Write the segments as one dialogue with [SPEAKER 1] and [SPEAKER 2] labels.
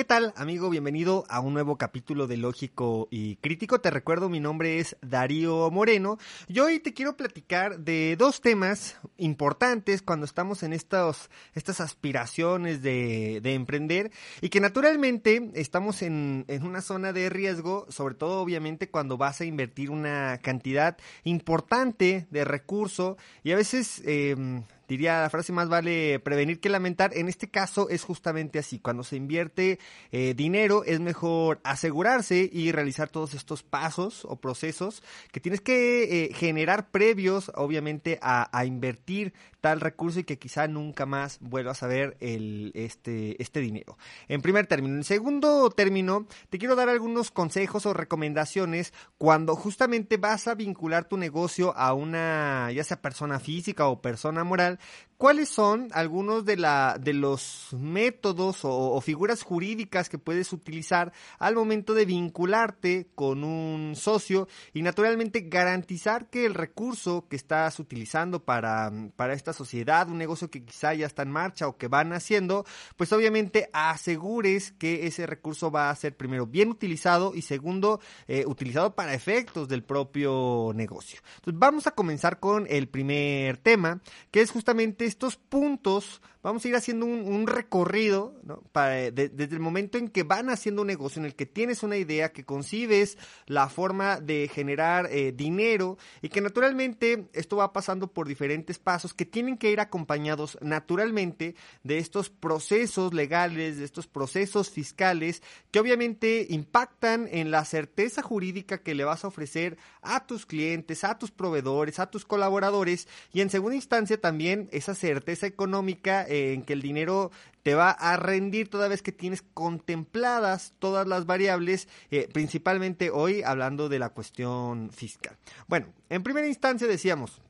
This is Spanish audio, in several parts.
[SPEAKER 1] ¿Qué tal, amigo? Bienvenido a un nuevo capítulo de Lógico y Crítico. Te recuerdo, mi nombre es Darío Moreno y hoy te quiero platicar de dos temas importantes cuando estamos en estos, estas aspiraciones de, de emprender y que naturalmente estamos en, en, una zona de riesgo, sobre todo obviamente cuando vas a invertir una cantidad importante de recurso y a veces... Eh, diría la frase más vale prevenir que lamentar. En este caso es justamente así. Cuando se invierte eh, dinero es mejor asegurarse y realizar todos estos pasos o procesos que tienes que eh, generar previos, obviamente, a, invertir tal recurso y que quizá nunca más vuelvas a ver el, este, este dinero. En primer término. En segundo término, te quiero dar algunos consejos o recomendaciones cuando justamente vas a vincular tu negocio a una, ya sea persona física o persona moral, ¿Cuáles son algunos de, la, de los métodos o, figuras jurídicas que puedes utilizar al momento de vincularte con un socio y naturalmente garantizar que el recurso que estás utilizando para, para esta sociedad, un negocio que quizá ya está en marcha o que van haciendo, pues obviamente asegures que ese recurso va a ser primero bien utilizado y segundo eh, utilizado para efectos del propio negocio. Entonces vamos a comenzar con el primer tema, que es justamente estos puntos, vamos a ir haciendo un, recorrido. Para, de, desde el momento en que van haciendo un negocio, en el que tienes una idea, que concibes la forma de generar eh, dinero y que naturalmente esto va pasando por diferentes pasos que tienen que ir acompañados naturalmente de estos procesos legales, de estos procesos fiscales que obviamente impactan en la certeza jurídica que le vas a ofrecer a tus clientes, a tus proveedores, a tus colaboradores y en segunda instancia también esa certeza económica eh, en que el dinero te va a rendir toda vez que tienes contempladas todas las variables, eh, principalmente hoy hablando de la cuestión fiscal. Bueno, en primera instancia decíamos,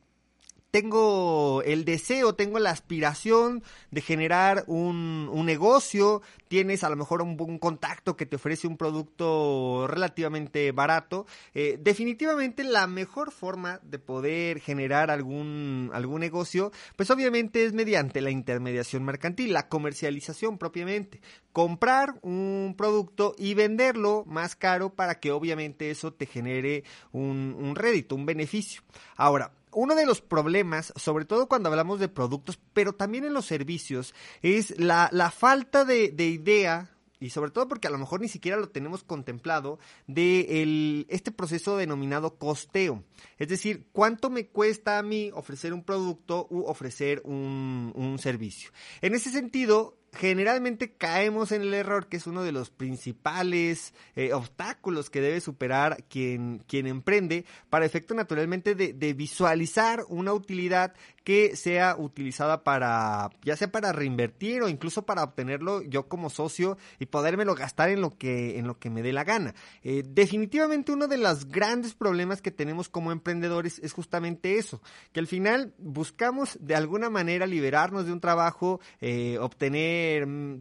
[SPEAKER 1] tengo el deseo, tengo la aspiración de generar un, un, negocio, tienes a lo mejor un, un, contacto que te ofrece un producto relativamente barato, eh, definitivamente la mejor forma de poder generar algún, algún negocio, pues obviamente es mediante la intermediación mercantil, la comercialización propiamente, comprar un producto y venderlo más caro para que obviamente eso te genere un, un rédito, un beneficio. Ahora, uno de los problemas, sobre todo cuando hablamos de productos, pero también en los servicios, es la, la falta de, de, idea. Y sobre todo porque a lo mejor ni siquiera lo tenemos contemplado de el, este proceso denominado costeo. Es decir, cuánto me cuesta a mí ofrecer un producto u ofrecer un, un servicio. En ese sentido, generalmente caemos en el error que es uno de los principales eh, obstáculos que debe superar quien, quien emprende para efecto naturalmente de, de, visualizar una utilidad que sea utilizada para ya sea para reinvertir o incluso para obtenerlo yo como socio y podérmelo gastar en lo que en lo que me dé la gana. Eh, definitivamente uno de los grandes problemas que tenemos como emprendedores es justamente eso que al final buscamos de alguna manera liberarnos de un trabajo eh, obtener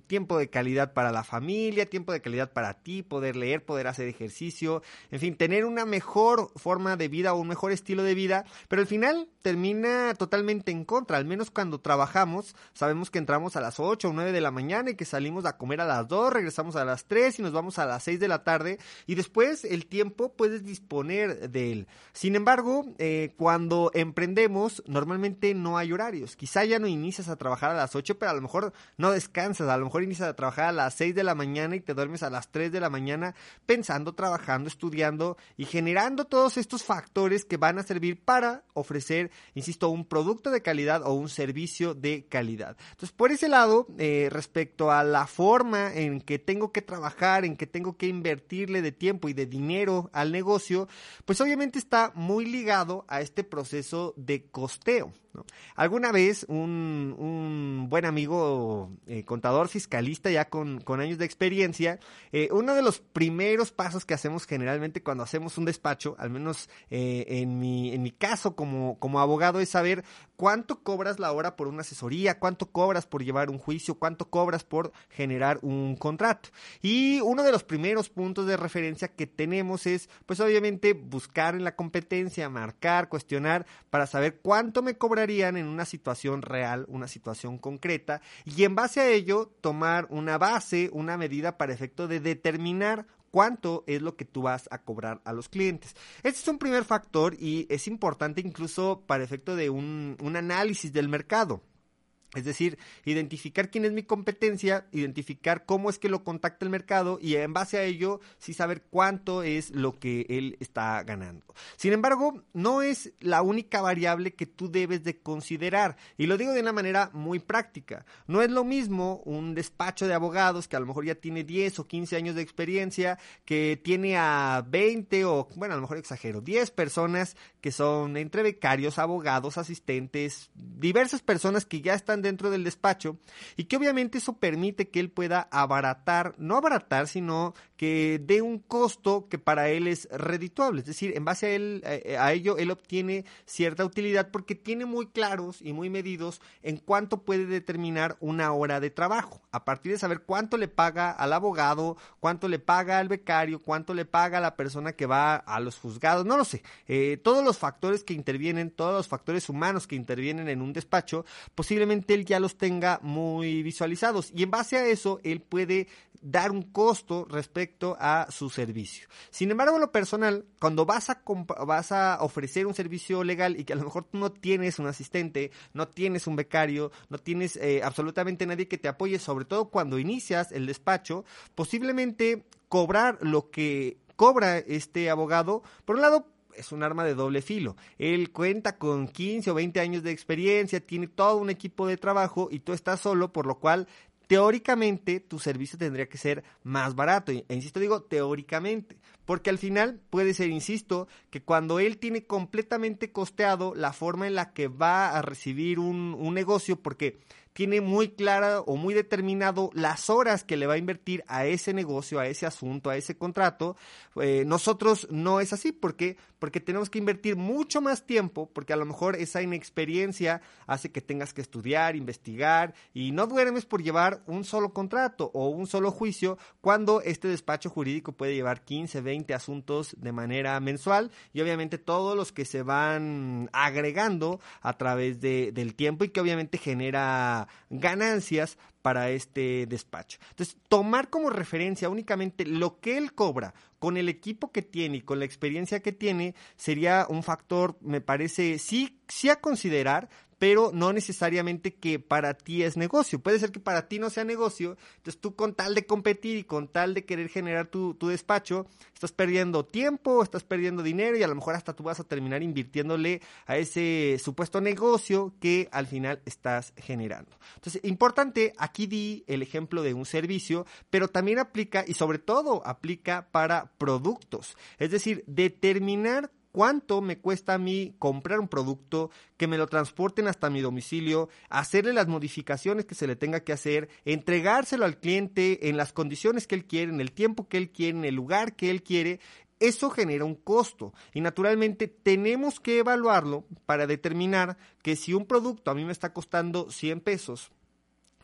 [SPEAKER 1] tiempo de calidad para la familia tiempo de calidad para ti poder leer poder hacer ejercicio en fin tener una mejor forma de vida o un mejor estilo de vida pero al final termina totalmente en contra, al menos cuando trabajamos, sabemos que entramos a las 8 o 9 de la mañana y que salimos a comer a las 2, regresamos a las 3 y nos vamos a las 6 de la tarde y después el tiempo puedes disponer de él. Sin embargo, eh, cuando emprendemos, normalmente no hay horarios. Quizá ya no inicias a trabajar a las 8, pero a lo mejor no descansas, a lo mejor inicias a trabajar a las 6 de la mañana y te duermes a las 3 de la mañana pensando, trabajando, estudiando y generando todos estos factores que van a servir para ofrecer, insisto, un producto de calidad o un servicio de calidad. Entonces, por ese lado, eh, respecto a la forma en que tengo que trabajar, en que tengo que invertirle de tiempo y de dinero al negocio, pues obviamente está muy ligado a este proceso de costeo. Alguna vez un, un buen amigo eh, contador fiscalista ya con, con, años de experiencia, eh, uno de los primeros pasos que hacemos generalmente cuando hacemos un despacho, al menos eh, en, mi, en mi caso como, como abogado, es saber cuánto cobras la hora por una asesoría, cuánto cobras por llevar un juicio, cuánto cobras por generar un contrato. Y uno de los primeros puntos de referencia que tenemos es, pues obviamente, buscar en la competencia, marcar, cuestionar para saber cuánto me cobra en una situación real, una situación concreta, y en base a ello tomar una base, una medida para efecto de determinar cuánto es lo que tú vas a cobrar a los clientes. Este es un primer factor y es importante incluso para efecto de un, un análisis del mercado. Es decir, identificar quién es mi competencia, identificar cómo es que lo contacta el mercado y en base a ello sí saber cuánto es lo que él está ganando. Sin embargo, no es la única variable que tú debes de considerar y lo digo de una manera muy práctica. No es lo mismo un despacho de abogados que a lo mejor ya tiene 10 o 15 años de experiencia, que tiene a 20 o, bueno, a lo mejor exagero, 10 personas que son entre becarios, abogados, asistentes, diversas personas que ya están dentro del despacho y que obviamente eso permite que él pueda abaratar, no abaratar, sino que dé un costo que para él es redituable, es decir, en base a él eh, a ello él obtiene cierta utilidad porque tiene muy claros y muy medidos en cuánto puede determinar una hora de trabajo, a partir de saber cuánto le paga al abogado, cuánto le paga al becario, cuánto le paga a la persona que va a los juzgados, no lo sé, eh, todos los factores que intervienen, todos los factores humanos que intervienen en un despacho, posiblemente él ya los tenga muy visualizados y en base a eso él puede dar un costo respecto a su servicio. Sin embargo, lo personal, cuando vas a, vas a ofrecer un servicio legal y que a lo mejor tú no tienes un asistente, no tienes un becario, no tienes eh, absolutamente nadie que te apoye, sobre todo cuando inicias el despacho, posiblemente cobrar lo que cobra este abogado, por un lado, es un arma de doble filo. Él cuenta con 15 o 20 años de experiencia, tiene todo un equipo de trabajo y tú estás solo, por lo cual teóricamente tu servicio tendría que ser más barato. E insisto, digo teóricamente, porque al final puede ser, insisto, que cuando él tiene completamente costeado la forma en la que va a recibir un, un negocio, porque tiene muy clara o muy determinado las horas que le va a invertir a ese negocio, a ese asunto, a ese contrato. Eh, nosotros no es así, ¿por qué? Porque tenemos que invertir mucho más tiempo, porque a lo mejor esa inexperiencia hace que tengas que estudiar, investigar y no duermes por llevar un solo contrato o un solo juicio cuando este despacho jurídico puede llevar 15, 20 asuntos de manera mensual y obviamente todos los que se van agregando a través de, del tiempo y que obviamente genera ganancias para este despacho. Entonces, tomar como referencia únicamente lo que él cobra con el equipo que tiene y con la experiencia que tiene sería un factor, me parece, sí, sí a considerar, pero no necesariamente que para ti es negocio. Puede ser que para ti no sea negocio, entonces tú con tal de competir y con tal de querer generar tu, tu despacho, estás perdiendo tiempo, estás perdiendo dinero y a lo mejor hasta tú vas a terminar invirtiéndole a ese supuesto negocio que al final estás generando. Entonces, importante, aquí di el ejemplo de un servicio, pero también aplica y sobre todo aplica para productos. Es decir, determinar cuánto me cuesta a mí comprar un producto, que me lo transporten hasta mi domicilio, hacerle las modificaciones que se le tenga que hacer, entregárselo al cliente en las condiciones que él quiere, en el tiempo que él quiere, en el lugar que él quiere. Eso genera un costo y naturalmente tenemos que evaluarlo para determinar que si un producto a mí me está costando 100 pesos,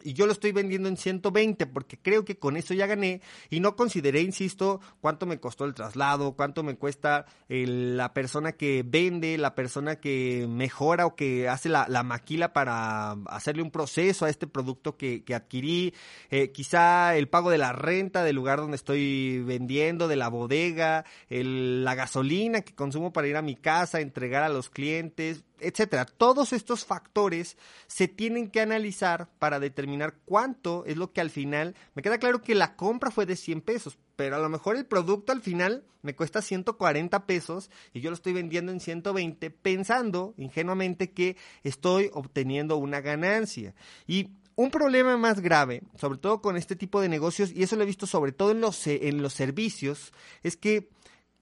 [SPEAKER 1] y yo lo estoy vendiendo en 120 porque creo que con eso ya gané y no consideré, insisto, cuánto me costó el traslado, cuánto me cuesta la persona que vende, la persona que mejora o que hace la, maquila para hacerle un proceso a este producto que, adquirí, eh, quizá el pago de la renta del lugar donde estoy vendiendo, de la bodega, la gasolina que consumo para ir a mi casa, entregar a los clientes, etcétera. Todos estos factores se tienen que analizar para determinar cuánto es lo que al final, me queda claro que la compra fue de 100 pesos, pero a lo mejor el producto al final me cuesta 140 pesos y yo lo estoy vendiendo en 120 pensando ingenuamente que estoy obteniendo una ganancia. Y un problema más grave, sobre todo con este tipo de negocios, y eso lo he visto sobre todo en los, en los servicios, es que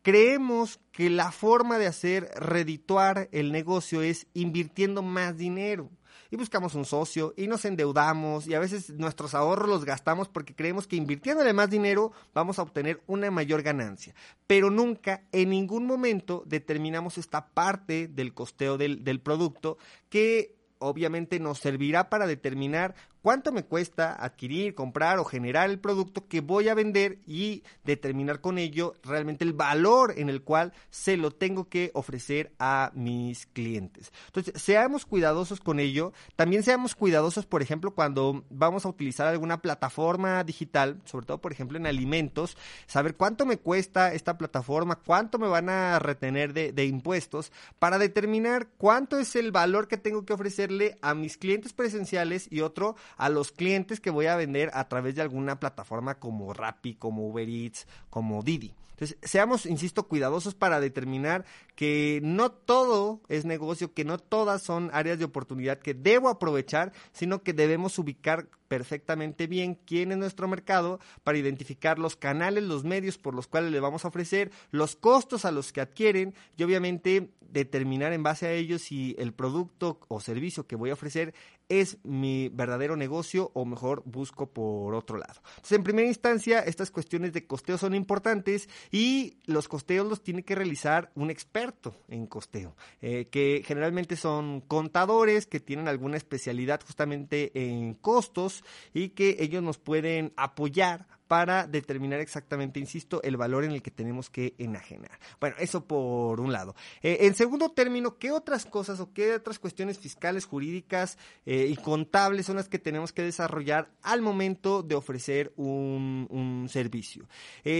[SPEAKER 1] creemos que la forma de hacer redituar el negocio es invirtiendo más dinero. Y buscamos un socio y nos endeudamos y a veces nuestros ahorros los gastamos porque creemos que invirtiéndole más dinero vamos a obtener una mayor ganancia. Pero nunca, en ningún momento, determinamos esta parte del costeo del, del producto que obviamente nos servirá para determinar cuánto me cuesta adquirir, comprar o generar el producto que voy a vender y determinar con ello realmente el valor en el cual se lo tengo que ofrecer a mis clientes. Entonces, seamos cuidadosos con ello. También seamos cuidadosos, por ejemplo, cuando vamos a utilizar alguna plataforma digital, sobre todo, por ejemplo, en alimentos, saber cuánto me cuesta esta plataforma, cuánto me van a retener de, impuestos para determinar cuánto es el valor que tengo que ofrecerle a mis clientes presenciales y otro a los clientes que voy a vender a través de alguna plataforma como Rappi, como Uber Eats, como Didi. Entonces, seamos, insisto, cuidadosos para determinar que no todo es negocio, que no todas son áreas de oportunidad que debo aprovechar, sino que debemos ubicar perfectamente bien quién es nuestro mercado para identificar los canales, los medios por los cuales le vamos a ofrecer, los costos a los que adquieren y obviamente determinar en base a ellos si el producto o servicio que voy a ofrecer es mi verdadero negocio o mejor busco por otro lado. Entonces, en primera instancia, estas cuestiones de costeo son importantes y los costeos los tiene que realizar un experto en costeo, eh, que generalmente son contadores que tienen alguna especialidad justamente en costos y que ellos nos pueden apoyar para determinar exactamente, insisto, el valor en el que tenemos que enajenar. Bueno, eso por un lado. Eh, en segundo término, ¿qué otras cosas o qué otras cuestiones fiscales, jurídicas eh, y contables son las que tenemos que desarrollar al momento de ofrecer un, servicio?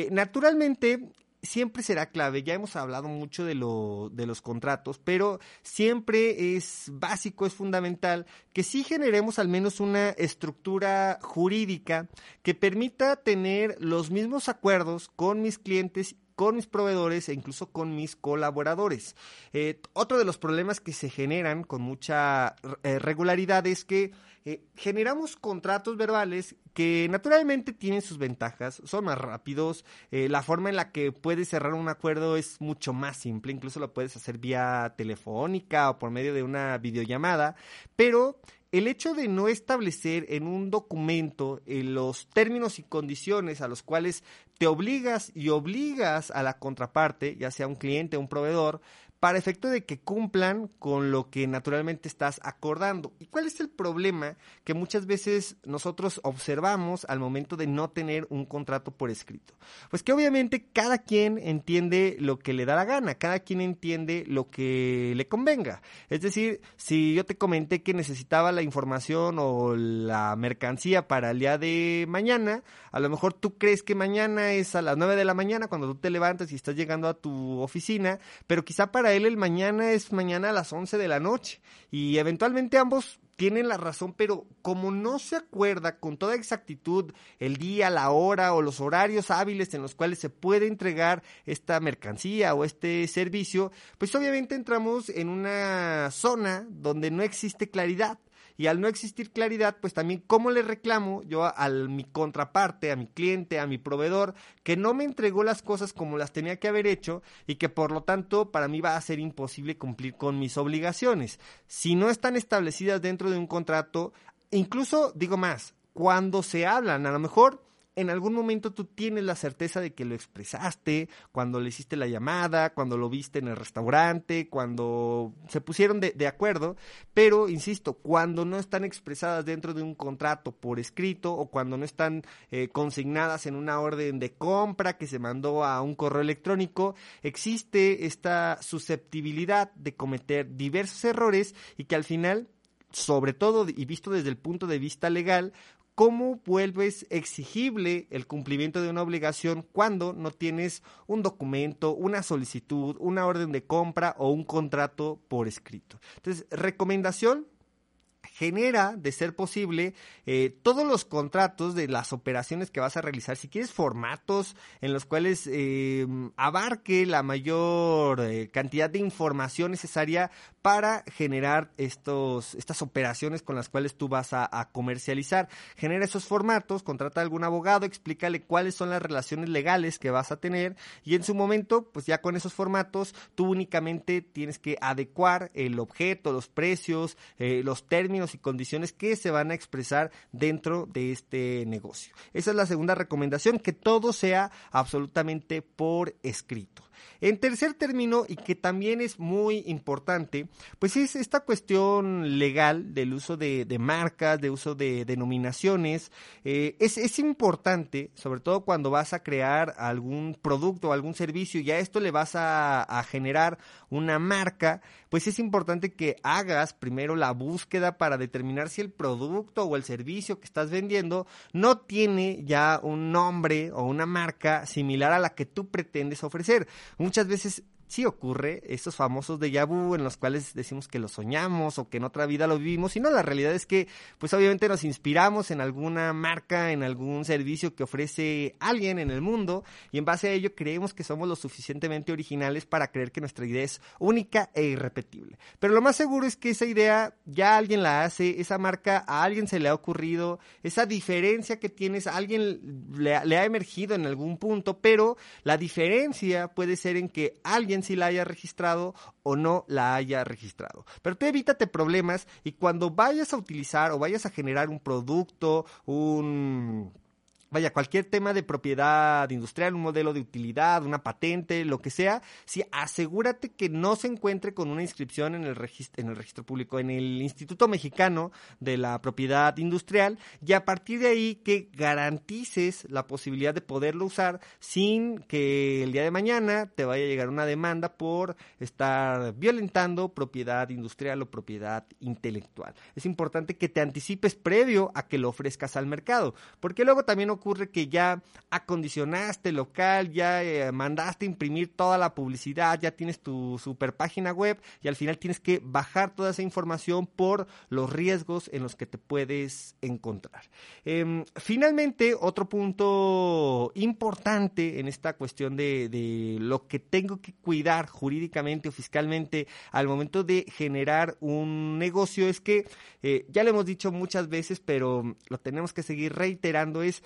[SPEAKER 1] Naturalmente, siempre será clave. Ya hemos hablado mucho de, lo, de los contratos, pero siempre es básico, es fundamental que sí generemos al menos una estructura jurídica que permita tener los mismos acuerdos con mis clientes con mis proveedores e incluso con mis colaboradores. Eh, otro de los problemas que se generan con mucha eh, regularidad es que eh, generamos contratos verbales que naturalmente tienen sus ventajas, son más rápidos, la forma en la que puedes cerrar un acuerdo es mucho más simple, incluso lo puedes hacer vía telefónica o por medio de una videollamada, pero el hecho de no establecer en un documento eh, los términos y condiciones a los cuales te obligas y obligas a la contraparte, ya sea un cliente o un proveedor, para efecto de que cumplan con lo que naturalmente estás acordando. ¿Y cuál es el problema que muchas veces nosotros observamos al momento de no tener un contrato por escrito? Pues que obviamente cada quien entiende lo que le da la gana, cada quien entiende lo que le convenga. Es decir, si yo te comenté que necesitaba la información o la mercancía para el día de mañana, a lo mejor tú crees que mañana es a las 9 de la mañana cuando tú te levantas y estás llegando a tu oficina, pero quizá para él el mañana es mañana a las 11 de la noche. Y eventualmente ambos tienen la razón, pero como no se acuerda con toda exactitud el día, la hora o los horarios hábiles en los cuales se puede entregar esta mercancía o este servicio, pues obviamente entramos en una zona donde no existe claridad y al no existir claridad, pues también cómo le reclamo yo a, mi contraparte, a mi cliente, a mi proveedor, que no me entregó las cosas como las tenía que haber hecho y que por lo tanto para mí va a ser imposible cumplir con mis obligaciones. Si no están establecidas dentro de un contrato, incluso digo más, cuando se hablan, a lo mejor en algún momento tú tienes la certeza de que lo expresaste, cuando le hiciste la llamada, cuando lo viste en el restaurante, cuando se pusieron de, acuerdo, pero, insisto, cuando no están expresadas dentro de un contrato por escrito o cuando no están eh, consignadas en una orden de compra que se mandó a un correo electrónico, existe esta susceptibilidad de cometer diversos errores y que al final sobre todo y visto desde el punto de vista legal, ¿Cómo vuelves exigible el cumplimiento de una obligación cuando no tienes un documento, una solicitud, una orden de compra o un contrato por escrito? Entonces, recomendación, genera, de ser posible, eh, todos los contratos de las operaciones que vas a realizar. Si quieres formatos en los cuales eh, abarque la mayor eh, cantidad de información necesaria para generar estos, estas operaciones con las cuales tú vas a, comercializar. Genera esos formatos, contrata a algún abogado, explícale cuáles son las relaciones legales que vas a tener y en su momento, pues ya con esos formatos, tú únicamente tienes que adecuar el objeto, los precios, los términos y condiciones que se van a expresar dentro de este negocio. Esa es la segunda recomendación, que todo sea absolutamente por escrito. En tercer término, y que también es muy importante, pues es esta cuestión legal del uso de, marcas, de uso de denominaciones. Eh, es, importante, sobre todo cuando vas a crear algún producto o algún servicio y a esto le vas a, a generar una marca, pues es importante que hagas primero la búsqueda para determinar si el producto o el servicio que estás vendiendo no tiene ya un nombre o una marca similar a la que tú pretendes ofrecer muchas veces sí ocurre, estos famosos de vu en los cuales decimos que lo soñamos o que en otra vida lo vivimos, y no, la realidad es que pues obviamente nos inspiramos en alguna marca, en algún servicio que ofrece alguien en el mundo y en base a ello creemos que somos lo suficientemente originales para creer que nuestra idea es única e irrepetible. Pero lo más seguro es que esa idea ya alguien la hace, esa marca a alguien se le ha ocurrido, esa diferencia que tienes alguien le, le ha emergido en algún punto, pero la diferencia puede ser en que alguien si la haya registrado o no la haya registrado. Pero tú evítate problemas y cuando vayas a utilizar o vayas a generar un producto, un vaya, cualquier tema de propiedad industrial, un modelo de utilidad, una patente, lo que sea, sí, asegúrate que no se encuentre con una inscripción en el, registro, en el registro público, en el Instituto Mexicano de la Propiedad Industrial, y a partir de ahí que garantices la posibilidad de poderlo usar sin que el día de mañana te vaya a llegar una demanda por estar violentando propiedad industrial o propiedad intelectual. Es importante que te anticipes previo a que lo ofrezcas al mercado, porque luego también ocurre que ya acondicionaste local, ya eh, mandaste imprimir toda la publicidad, ya tienes tu super página web y al final tienes que bajar toda esa información por los riesgos en los que te puedes encontrar. Em, finalmente, otro punto importante en esta cuestión de, lo que tengo que cuidar jurídicamente o fiscalmente al momento de generar un negocio es que, eh, ya lo hemos dicho muchas veces, pero lo tenemos que seguir reiterando, es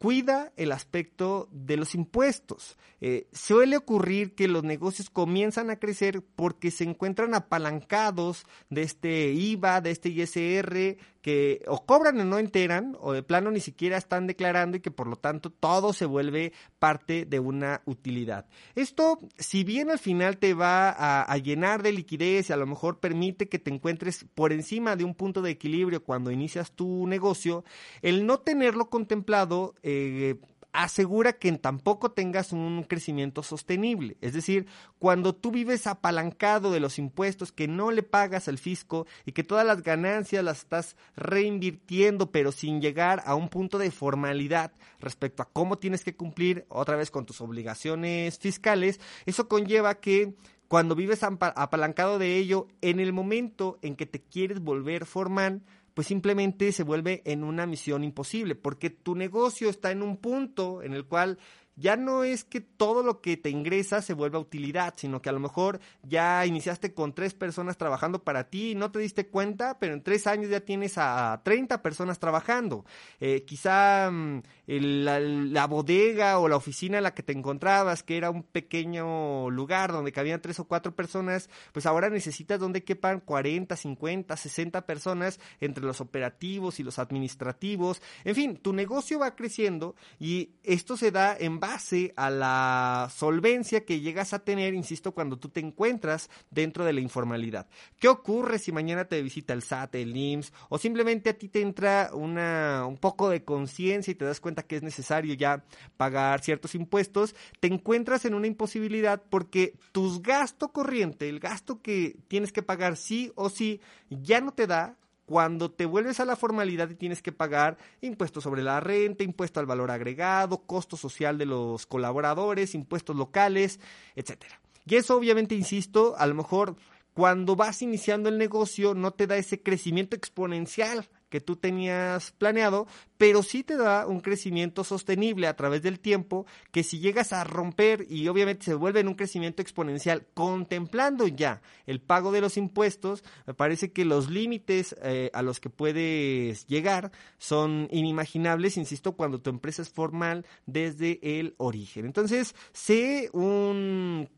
[SPEAKER 1] cuida el aspecto de los impuestos. Eh, suele ocurrir que los negocios comienzan a crecer porque se encuentran apalancados de este IVA, de este ISR, que o cobran o no enteran, o de plano ni siquiera están declarando y que por lo tanto todo se vuelve parte de una utilidad. Esto, si bien al final te va a, llenar de liquidez y a lo mejor permite que te encuentres por encima de un punto de equilibrio cuando inicias tu negocio, el no tenerlo contemplado eh, asegura que tampoco tengas un crecimiento sostenible. Es decir, cuando tú vives apalancado de los impuestos que no le pagas al fisco y que todas las ganancias las estás reinvirtiendo, pero sin llegar a un punto de formalidad respecto a cómo tienes que cumplir otra vez con tus obligaciones fiscales, eso conlleva que cuando vives apalancado de ello, en el momento en que te quieres volver formal, pues simplemente se vuelve en una misión imposible, porque tu negocio está en un punto en el cual ya no es que todo lo que te ingresa se vuelva utilidad, sino que a lo mejor ya iniciaste con tres personas trabajando para ti y no te diste cuenta, pero en tres años ya tienes a 30 personas trabajando. Eh, quizá mm, la, bodega o la oficina en la que te encontrabas, que era un pequeño lugar donde cabían tres o cuatro personas, pues ahora necesitas donde quepan 40, 50, 60 personas entre los operativos y los administrativos. En fin, tu negocio va creciendo y esto se da base a la solvencia que llegas a tener, insisto, cuando tú te encuentras dentro de la informalidad. ¿Qué ocurre si mañana te visita el SAT, el IMSS, o simplemente a ti te entra una, un poco de conciencia y te das cuenta que es necesario ya pagar ciertos impuestos? Te encuentras en una imposibilidad porque tus gasto corriente, el gasto que tienes que pagar sí o sí, ya no te da cuando te vuelves a la formalidad y tienes que pagar impuestos sobre la renta, impuesto al valor agregado, costo social de los colaboradores, impuestos locales, etcétera. Y eso obviamente, insisto, a lo mejor cuando vas iniciando el negocio no te da ese crecimiento exponencial que tú tenías planeado, pero sí te da un crecimiento sostenible a través del tiempo que si llegas a romper y obviamente se vuelve en un crecimiento exponencial contemplando ya el pago de los impuestos, me parece que los límites eh, a los que puedes llegar son inimaginables, insisto, cuando tu empresa es formal desde el origen. Entonces, sé un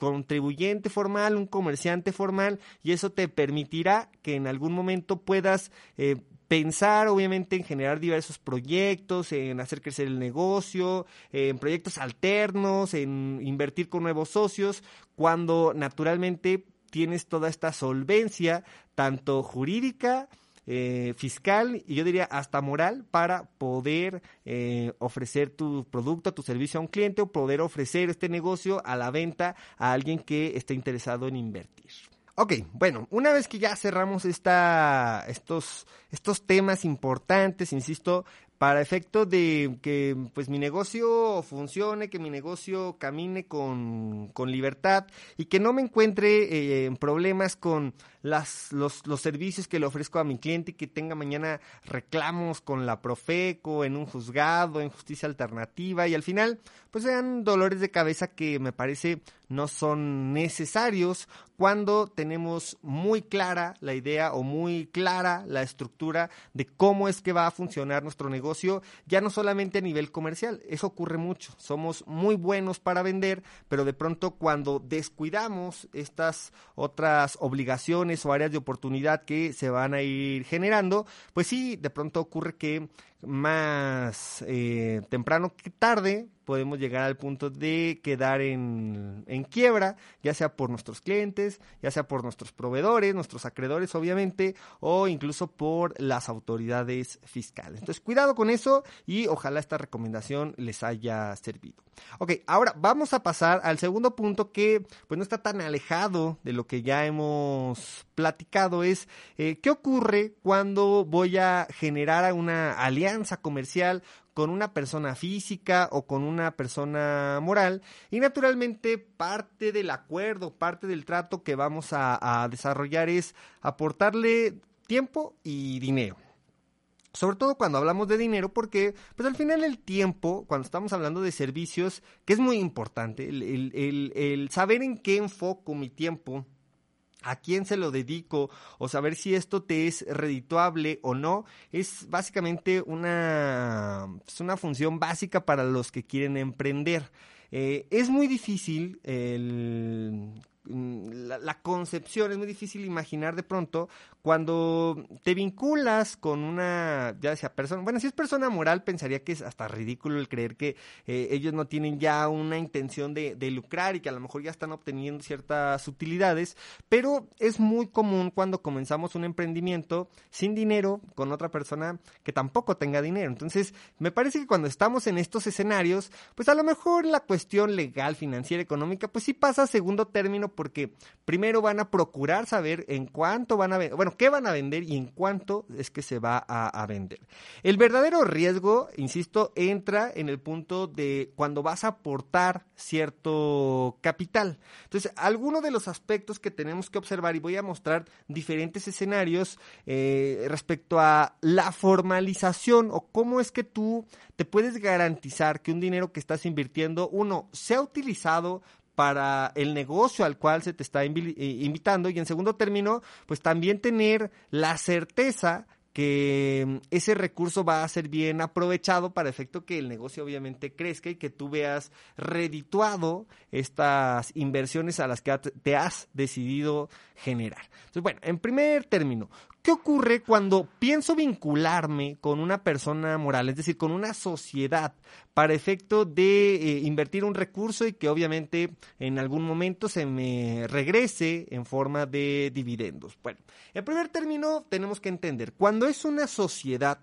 [SPEAKER 1] contribuyente formal, un comerciante formal, y eso te permitirá que en algún momento puedas eh, pensar obviamente en generar diversos proyectos, en hacer crecer el negocio, en proyectos alternos, en invertir con nuevos socios, cuando naturalmente tienes toda esta solvencia, tanto jurídica, eh, fiscal y yo diría hasta moral para poder eh, ofrecer tu producto, tu servicio a un cliente o poder ofrecer este negocio a la venta a alguien que esté interesado en invertir. Ok, bueno, una vez que ya cerramos esta, estos, estos temas importantes, insisto, para efecto de que pues mi negocio funcione, que mi negocio camine con, con libertad y que no me encuentre eh, en problemas con las, los, los, servicios que le ofrezco a mi cliente y que tenga mañana reclamos con la Profeco, en un juzgado, en justicia alternativa y al final pues sean dolores de cabeza que me parece no son necesarios cuando tenemos muy clara la idea o muy clara la estructura de cómo es que va a funcionar nuestro negocio, ya no solamente a nivel comercial, eso ocurre mucho, somos muy buenos para vender, pero de pronto cuando descuidamos estas otras obligaciones o áreas de oportunidad que se van a ir generando, pues sí, de pronto ocurre que más eh, temprano que tarde podemos llegar al punto de quedar en, en, quiebra, ya sea por nuestros clientes, ya sea por nuestros proveedores, nuestros acreedores obviamente, o incluso por las autoridades fiscales. Entonces, cuidado con eso y ojalá esta recomendación les haya servido. Ok, ahora vamos a pasar al segundo punto que pues no está tan alejado de lo que ya hemos platicado, es eh, qué ocurre cuando voy a generar una alianza comercial con una persona física o con una persona moral y naturalmente parte del acuerdo, parte del trato que vamos a desarrollar es aportarle tiempo y dinero. Sobre todo cuando hablamos de dinero, porque pues al final el tiempo, cuando estamos hablando de servicios, que es muy importante, el, saber en qué enfoco mi tiempo, a quién se lo dedico o saber si esto te es redituable o no, es básicamente una, es una función básica para los que quieren emprender. Eh, es muy difícil el Mm, la, concepción, es muy difícil imaginar de pronto cuando te vinculas con una, ya sea persona, bueno, si es persona moral, pensaría que es hasta ridículo el creer que eh, ellos no tienen ya una intención de, lucrar y que a lo mejor ya están obteniendo ciertas utilidades, pero es muy común cuando comenzamos un emprendimiento sin dinero con otra persona que tampoco tenga dinero. Entonces, me parece que cuando estamos en estos escenarios, pues a lo mejor la cuestión legal, financiera, económica, pues sí pasa segundo término porque primero van a procurar saber en cuánto van a vender, bueno, qué van a vender y en cuánto es que se va a, vender. El verdadero riesgo, insisto, entra en el punto de cuando vas a aportar cierto capital. Entonces, algunos de los aspectos que tenemos que observar, y voy a mostrar diferentes escenarios eh, respecto a la formalización o cómo es que tú te puedes garantizar que un dinero que estás invirtiendo, uno, sea utilizado para el negocio al cual se te está eh, invitando y en segundo término, pues también tener la certeza que mm, ese recurso va a ser bien aprovechado para efecto que el negocio obviamente crezca y que tú veas redituado estas inversiones a las que te has decidido generar. Entonces, bueno, en primer término, ¿Qué ocurre cuando pienso vincularme con una persona moral, es decir, con una sociedad, para efecto de eh, invertir un recurso y que obviamente en algún momento se me regrese en forma de dividendos? Bueno, en primer término tenemos que entender, cuando es una sociedad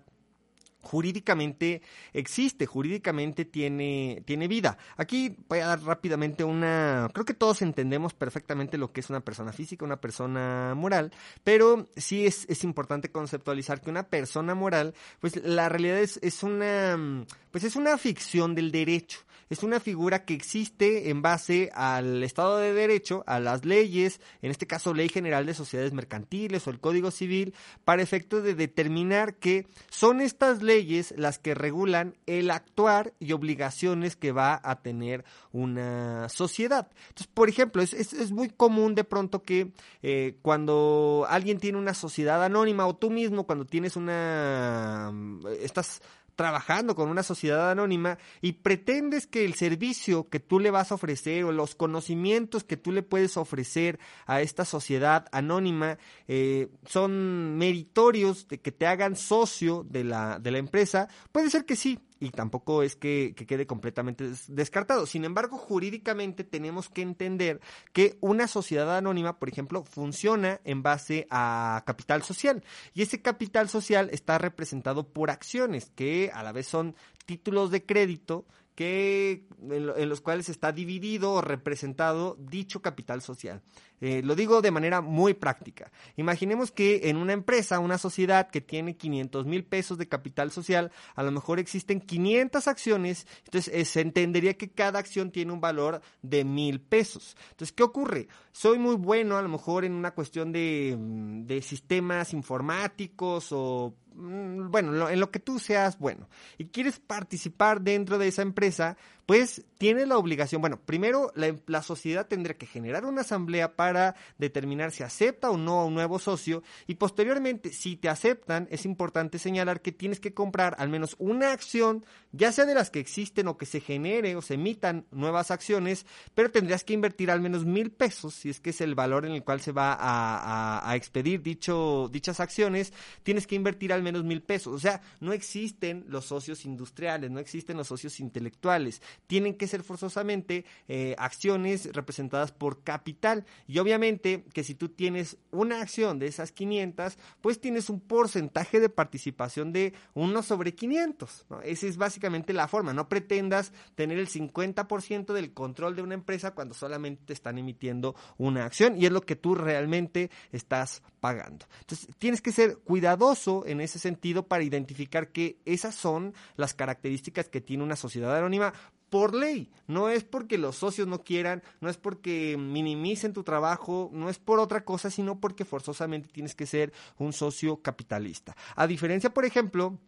[SPEAKER 1] jurídicamente existe, jurídicamente tiene, tiene vida. Aquí voy a dar rápidamente una, creo que todos entendemos perfectamente lo que es una persona física, una persona moral, pero sí es, es importante conceptualizar que una persona moral, pues la realidad es, es una, pues es una ficción del derecho es una figura que existe en base al Estado de Derecho, a las leyes, en este caso Ley General de Sociedades Mercantiles o el Código Civil, para efecto de determinar que son estas leyes las que regulan el actuar y obligaciones que va a tener una sociedad. Entonces, por ejemplo, es, es, muy común de pronto que eh, cuando alguien tiene una sociedad anónima o tú mismo cuando tienes una... estas trabajando con una sociedad anónima y pretendes que el servicio que tú le vas a ofrecer o los conocimientos que tú le puedes ofrecer a esta sociedad anónima eh, son meritorios de que te hagan socio de la, de la empresa, puede ser que sí, y tampoco es que, quede completamente descartado. Sin embargo, jurídicamente tenemos que entender que una sociedad anónima, por ejemplo, funciona en base a capital social y ese capital social está representado por acciones que a la vez son títulos de crédito que, en, los cuales está dividido o representado dicho capital social. Eh, lo digo de manera muy práctica. Imaginemos que en una empresa, una sociedad que tiene 500 mil pesos de capital social, a lo mejor existen 500 acciones, entonces eh, se entendería que cada acción tiene un valor de mil pesos. Entonces, ¿qué ocurre? Soy muy bueno a lo mejor en una cuestión de, mm, de sistemas informáticos o Mm, bueno, en lo que tú seas bueno. Y quieres participar dentro de esa empresa, pues tiene la obligación, bueno, primero la, sociedad tendrá que generar una asamblea para determinar si acepta o no a un nuevo socio y posteriormente, si te aceptan, es importante señalar que tienes que comprar al menos una acción, ya sea de las que existen o que se genere o se emitan nuevas acciones, pero tendrías que invertir al menos mil pesos, si es que es el valor en el cual se va a, a expedir dicho, dichas acciones, tienes que invertir al menos mil pesos. O sea, no existen los socios industriales, no existen los socios intelectuales tienen que ser forzosamente eh, acciones representadas por capital. Y obviamente que si tú tienes una acción de esas 500, pues tienes un porcentaje de participación de 1 sobre 500. Esa es básicamente la forma. No pretendas tener el 50% del control de una empresa cuando solamente te están emitiendo una acción y es lo que tú realmente estás pagando. Entonces, tienes que ser cuidadoso en ese sentido para identificar que esas son las características que tiene una sociedad anónima por ley. No es porque los socios no quieran, no es porque minimicen tu trabajo, no es por otra cosa, sino porque forzosamente tienes que ser un socio capitalista. A diferencia, por ejemplo,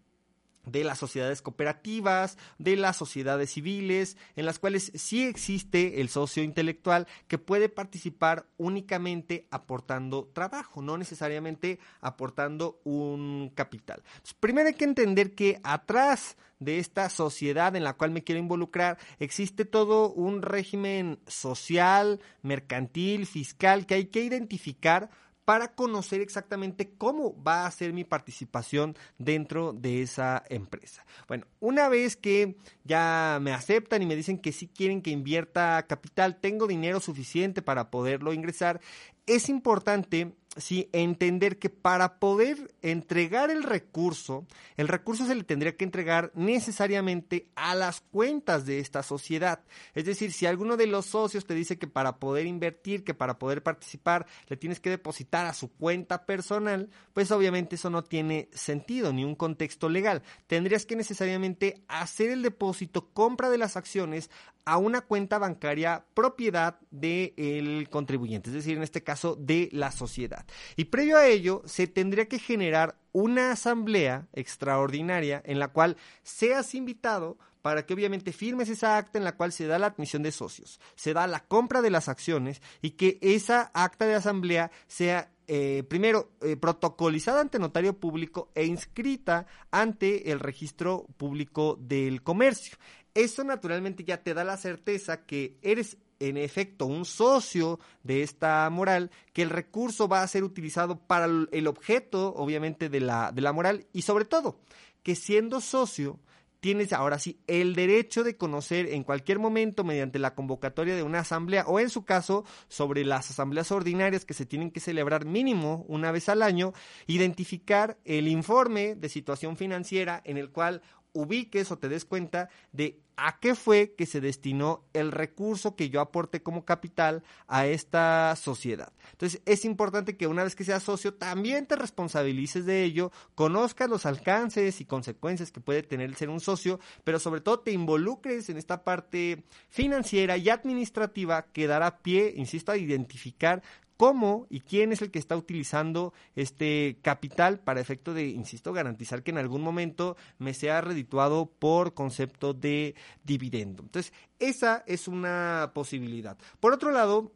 [SPEAKER 1] de las sociedades cooperativas, de las sociedades civiles, en las cuales sí existe el socio intelectual que puede participar únicamente aportando trabajo, no necesariamente aportando un capital. primero hay que entender que atrás de esta sociedad en la cual me quiero involucrar existe todo un régimen social, mercantil, fiscal que hay que identificar para conocer exactamente cómo va a ser mi participación dentro de esa empresa. Bueno, una vez que ya me aceptan y me dicen que sí quieren que invierta capital, tengo dinero suficiente para poderlo ingresar, es importante sí, entender que para poder entregar el recurso, el recurso se le tendría que entregar necesariamente a las cuentas de esta sociedad. Es decir, si alguno de los socios te dice que para poder invertir, que para poder participar, le tienes que depositar a su cuenta personal, pues obviamente eso no tiene sentido ni un contexto legal. Tendrías que necesariamente hacer el depósito, compra de las acciones a una cuenta bancaria propiedad del contribuyente, es decir, en este caso de la sociedad. Y previo a ello, se tendría que generar una asamblea extraordinaria en la cual seas invitado para que obviamente firmes esa acta en la cual se da la admisión de socios, se da la compra de las acciones y que esa acta de asamblea sea eh, primero eh, protocolizada ante notario público e inscrita ante el registro público del comercio. Eso naturalmente ya te da la certeza que eres en efecto un socio de esta moral, que el recurso va a ser utilizado para el objeto, obviamente, de la, de la moral. Y sobre todo, que siendo socio, tienes ahora sí el derecho de conocer en cualquier momento mediante la convocatoria de una asamblea o en su caso sobre las asambleas ordinarias que se tienen que celebrar mínimo una vez al año, identificar el informe de situación financiera en el cual ubiques o te des cuenta de a qué fue que se destinó el recurso que yo aporté como capital a esta sociedad. Entonces es importante que una vez que seas socio también te responsabilices de ello, conozcas los alcances y consecuencias que puede tener el ser un socio, pero sobre todo te involucres en esta parte financiera y administrativa que dará pie, insisto, a identificar cómo y quién es el que está utilizando este capital para efecto de, insisto, garantizar que en algún momento me sea redituado por concepto de dividendo. Entonces, esa es una posibilidad. Por otro lado,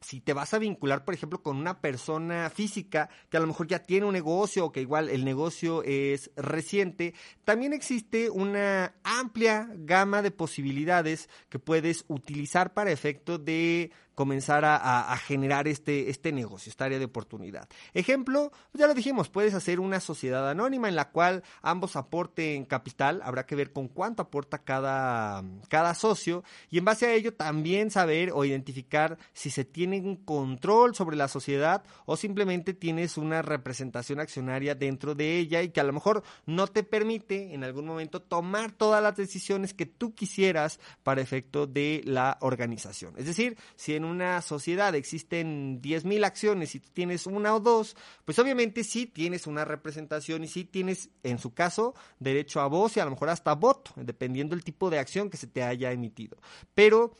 [SPEAKER 1] si te vas a vincular, por ejemplo, con una persona física que a lo mejor ya tiene un negocio o que igual el negocio es reciente, también existe una amplia gama de posibilidades que puedes utilizar para efecto de comenzar a, generar este, este negocio, esta área de oportunidad. Ejemplo, ya lo dijimos, puedes hacer una sociedad anónima en la cual ambos aporten capital, habrá que ver con cuánto aporta cada, cada socio y en base a ello también saber o identificar si se tiene un control sobre la sociedad o simplemente tienes una representación accionaria dentro de ella y que a lo mejor no te permite en algún momento tomar todas las decisiones que tú quisieras para efecto de la organización. Es decir, si en una sociedad existen 10.000 acciones y tú tienes una o dos, pues obviamente sí tienes una representación y sí tienes, en su caso, derecho a voz y a lo mejor hasta voto, dependiendo del tipo de acción que se te haya emitido. Pero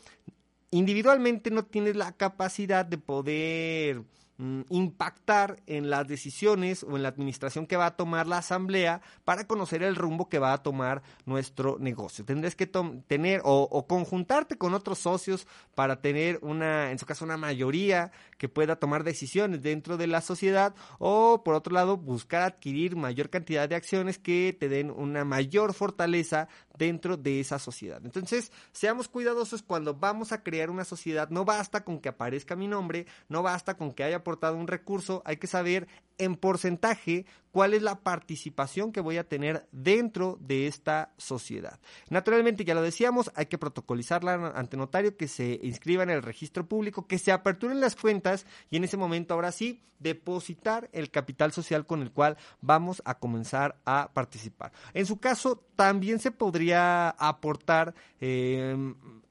[SPEAKER 1] individualmente no tienes la capacidad de poder Mm, impactar en las decisiones o en la administración que va a tomar la asamblea para conocer el rumbo que va a tomar nuestro negocio. Tendrás que tener o, conjuntarte con otros socios para tener una, en su caso, una mayoría que pueda tomar decisiones dentro de la sociedad o, por otro lado, buscar adquirir mayor cantidad de acciones que te den una mayor fortaleza dentro de esa sociedad. Entonces, seamos cuidadosos cuando vamos a crear una sociedad. No basta con que aparezca mi nombre, no basta con que haya un recurso, hay que saber en porcentaje cuál es la participación que voy a tener dentro de esta sociedad. Naturalmente, ya lo decíamos, hay que protocolizarla ante notario, que se inscriba en el registro público, que se aperturen las cuentas y en ese momento, ahora sí, depositar el capital social con el cual vamos a comenzar a participar. En su caso, también se podría aportar eh,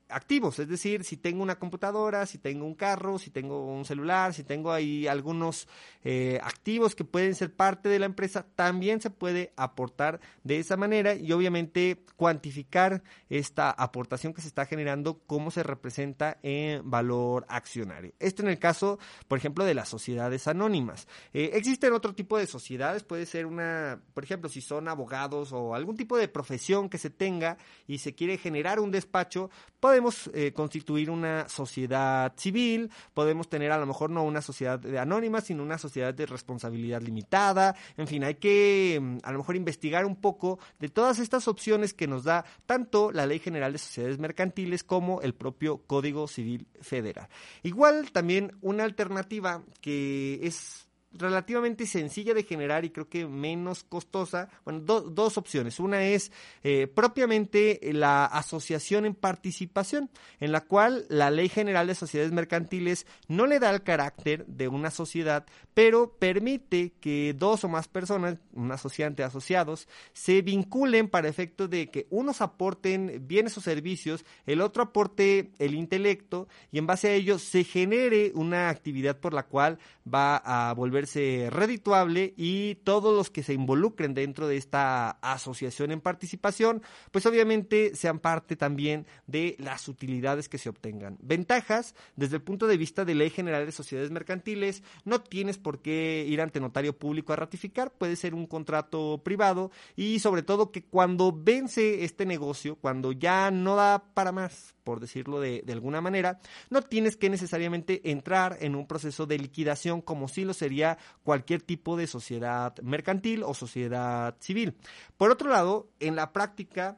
[SPEAKER 1] activos, es decir, si tengo una computadora, si tengo un carro, si tengo un celular, si tengo ahí algunos eh, activos que pueden ser parte de la empresa, también se puede aportar de esa manera y obviamente cuantificar esta aportación que se está generando, cómo se representa en valor accionario. Esto en el caso, por ejemplo, de las sociedades anónimas. Eh, existen otro tipo de sociedades, puede ser una, por ejemplo, si son abogados o algún tipo de profesión que se tenga y se quiere generar un despacho, puede podemos eh, constituir una sociedad civil, podemos tener a lo mejor no una sociedad de anónima, sino una sociedad de responsabilidad limitada. En fin, hay que mm, a lo mejor investigar un poco de todas estas opciones que nos da tanto la Ley General de Sociedades Mercantiles como el propio Código Civil Federal. Igual también una alternativa que es relativamente sencilla de generar y creo que menos costosa. Bueno, dos opciones. Una es eh, propiamente la asociación en participación, en la cual la Ley General de Sociedades Mercantiles no le da el carácter de una sociedad, pero permite que dos o más personas, un asociante, asociados, se vinculen para efecto de que unos aporten bienes o servicios, el otro aporte el intelecto y en base a ello se genere una actividad por la cual va a volver verse redituable y todos los que se involucren dentro de esta asociación en participación, pues obviamente sean parte también de las utilidades que se obtengan. Ventajas, desde el punto de vista de ley general de sociedades mercantiles, no tienes por qué ir ante notario público a ratificar, puede ser un contrato privado y sobre todo que cuando vence este negocio, cuando ya no da para más, por decirlo de, de alguna manera, no tienes que necesariamente entrar en un proceso de liquidación como si lo sería cualquier tipo de sociedad mercantil o sociedad civil. Por otro lado, en la práctica,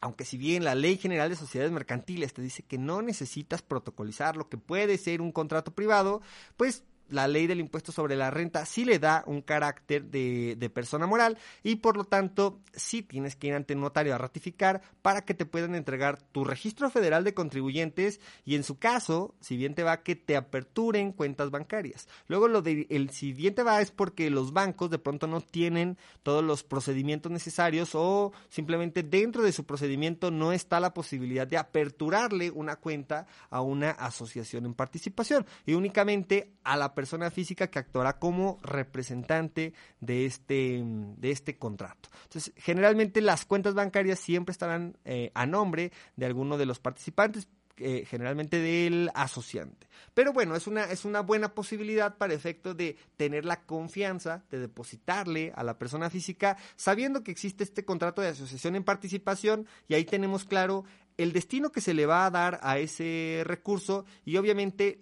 [SPEAKER 1] aunque si bien la Ley General de Sociedades Mercantiles te dice que no necesitas protocolizar lo que puede ser un contrato privado, pues la ley del impuesto sobre la renta sí le da un carácter de, persona moral y por lo tanto sí tienes que ir ante notario a ratificar para que te puedan entregar tu registro federal de contribuyentes y en su caso, si bien te va, que te aperturen cuentas bancarias. Luego lo de el si bien te va es porque los bancos de pronto no tienen todos los procedimientos necesarios o simplemente dentro de su procedimiento no está la posibilidad de aperturarle una cuenta a una asociación en participación y únicamente a la persona física que actuará como representante de este, de este contrato. Entonces, generalmente las cuentas bancarias siempre estarán eh, a nombre de alguno de los participantes, eh, generalmente del asociante. Pero bueno, es una, es una buena posibilidad para efecto de tener la confianza de depositarle a la persona física, sabiendo que existe este contrato de asociación en participación y ahí tenemos claro el destino que se le va a dar a ese recurso y obviamente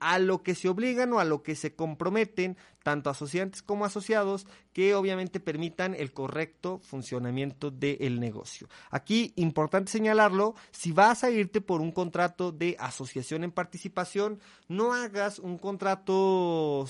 [SPEAKER 1] a lo que se obligan o a lo que se comprometen tanto asociantes como asociados que obviamente permitan el correcto funcionamiento del negocio. Aquí, importante señalarlo, si vas a irte por un contrato de asociación en participación, no hagas un contrato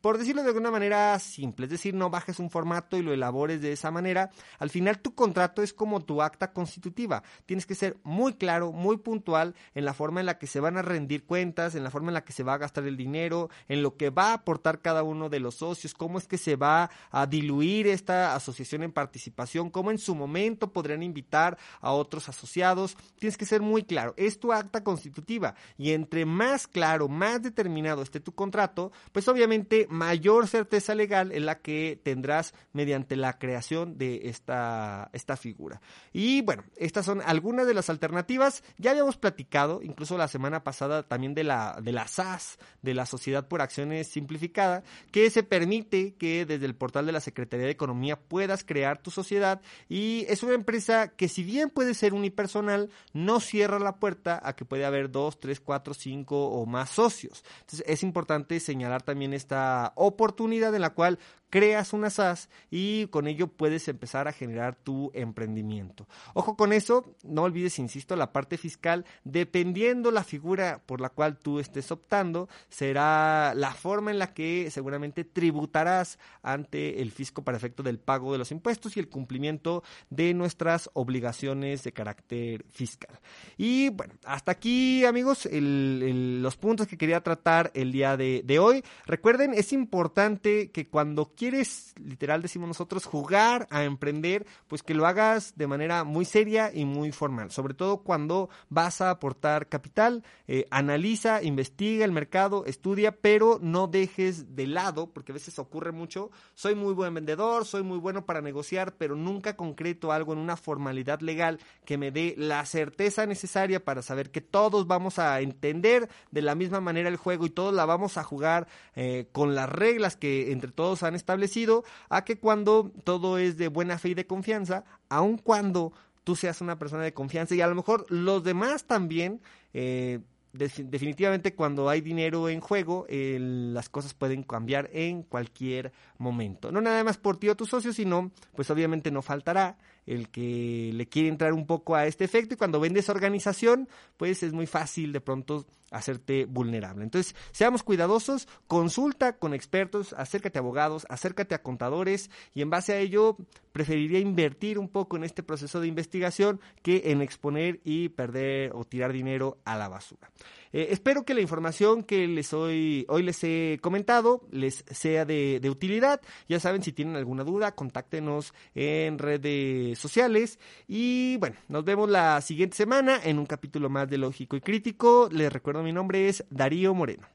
[SPEAKER 1] por decirlo de alguna manera simple, es decir, no bajes un formato y lo elabores de esa manera. Al final tu contrato es como tu acta constitutiva. Tienes que ser muy claro, muy puntual en la forma en la que se van a rendir cuentas, en la forma en la que se va a gastar el dinero, en lo que va a aportar cada uno de los socios, cómo es que se va a diluir esta asociación en participación, cómo en su momento podrían invitar a otros asociados. Tienes que ser muy claro. Es tu acta constitutiva y entre más claro, más determinado esté tu contrato, pues obviamente mayor certeza legal en la que tendrás mediante la creación de esta, esta figura. Y bueno, estas son algunas de las alternativas. Ya habíamos platicado, incluso la semana pasada, también de la, de la SAS, de la Sociedad por Acciones Simplificada, que se permite que desde el portal de la Secretaría de Economía puedas crear tu sociedad y es una empresa que si bien puede ser unipersonal, no cierra la puerta a que puede haber dos, tres, cuatro, cinco o más socios. Entonces es importante señalar también esta oportunidad en la cual creas una SAS y con ello puedes empezar a generar tu emprendimiento. Ojo con eso, no olvides, insisto, la parte fiscal, dependiendo la figura por la cual tú estés optando, será la forma en la que seguramente tributarás ante el fisco para efecto del pago de los impuestos y el cumplimiento de nuestras obligaciones de carácter fiscal. Y bueno, hasta aquí amigos, los puntos que quería tratar el día de, de hoy. Recuerden, es importante que cuando quieres, literal decimos nosotros, jugar a emprender, pues que lo hagas de manera muy seria y muy formal. Sobre todo cuando vas a aportar capital, eh, analiza, investiga el mercado, estudia, pero no dejes de lado, porque a veces ocurre mucho, soy muy buen vendedor, soy muy bueno para negociar, pero nunca concreto algo en una formalidad legal que me dé la certeza necesaria para saber que todos vamos a entender de la misma manera el juego y todos la vamos a jugar eh, con las reglas que entre todos han estado establecido a que cuando todo es de buena fe y de confianza, aun cuando tú seas una persona de confianza y a lo mejor los demás también, eh, definitivamente cuando hay dinero en juego, las cosas pueden cambiar en cualquier momento. No nada más por ti o tus socios, sino pues obviamente no faltará el que le quiere entrar un poco a este efecto y cuando vendes organización, pues es muy fácil de pronto hacerte vulnerable. Entonces, seamos cuidadosos, consulta con expertos, acércate a abogados, acércate a contadores y en base a ello preferiría invertir un poco en este proceso de investigación que en exponer y perder o tirar dinero a la basura. Eh, espero que la información que les hoy, les he comentado les sea de, de utilidad. Ya saben, si tienen alguna duda, contáctenos en redes sociales. Y bueno, nos vemos la siguiente semana en un capítulo más de Lógico y Crítico. Les recuerdo mi nombre es Darío Moreno.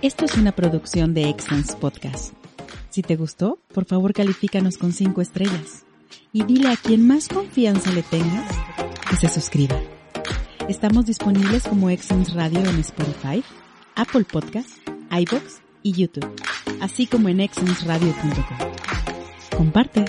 [SPEAKER 2] Esto es una producción de Excellence Podcast. Si te gustó, por favor califícanos con 5 estrellas y dile a quien más confianza le tengas que se suscriba. Estamos disponibles como Excellence Radio en Spotify, Apple Podcasts, iBox y YouTube, así como en excellenceradio.com. Comparte.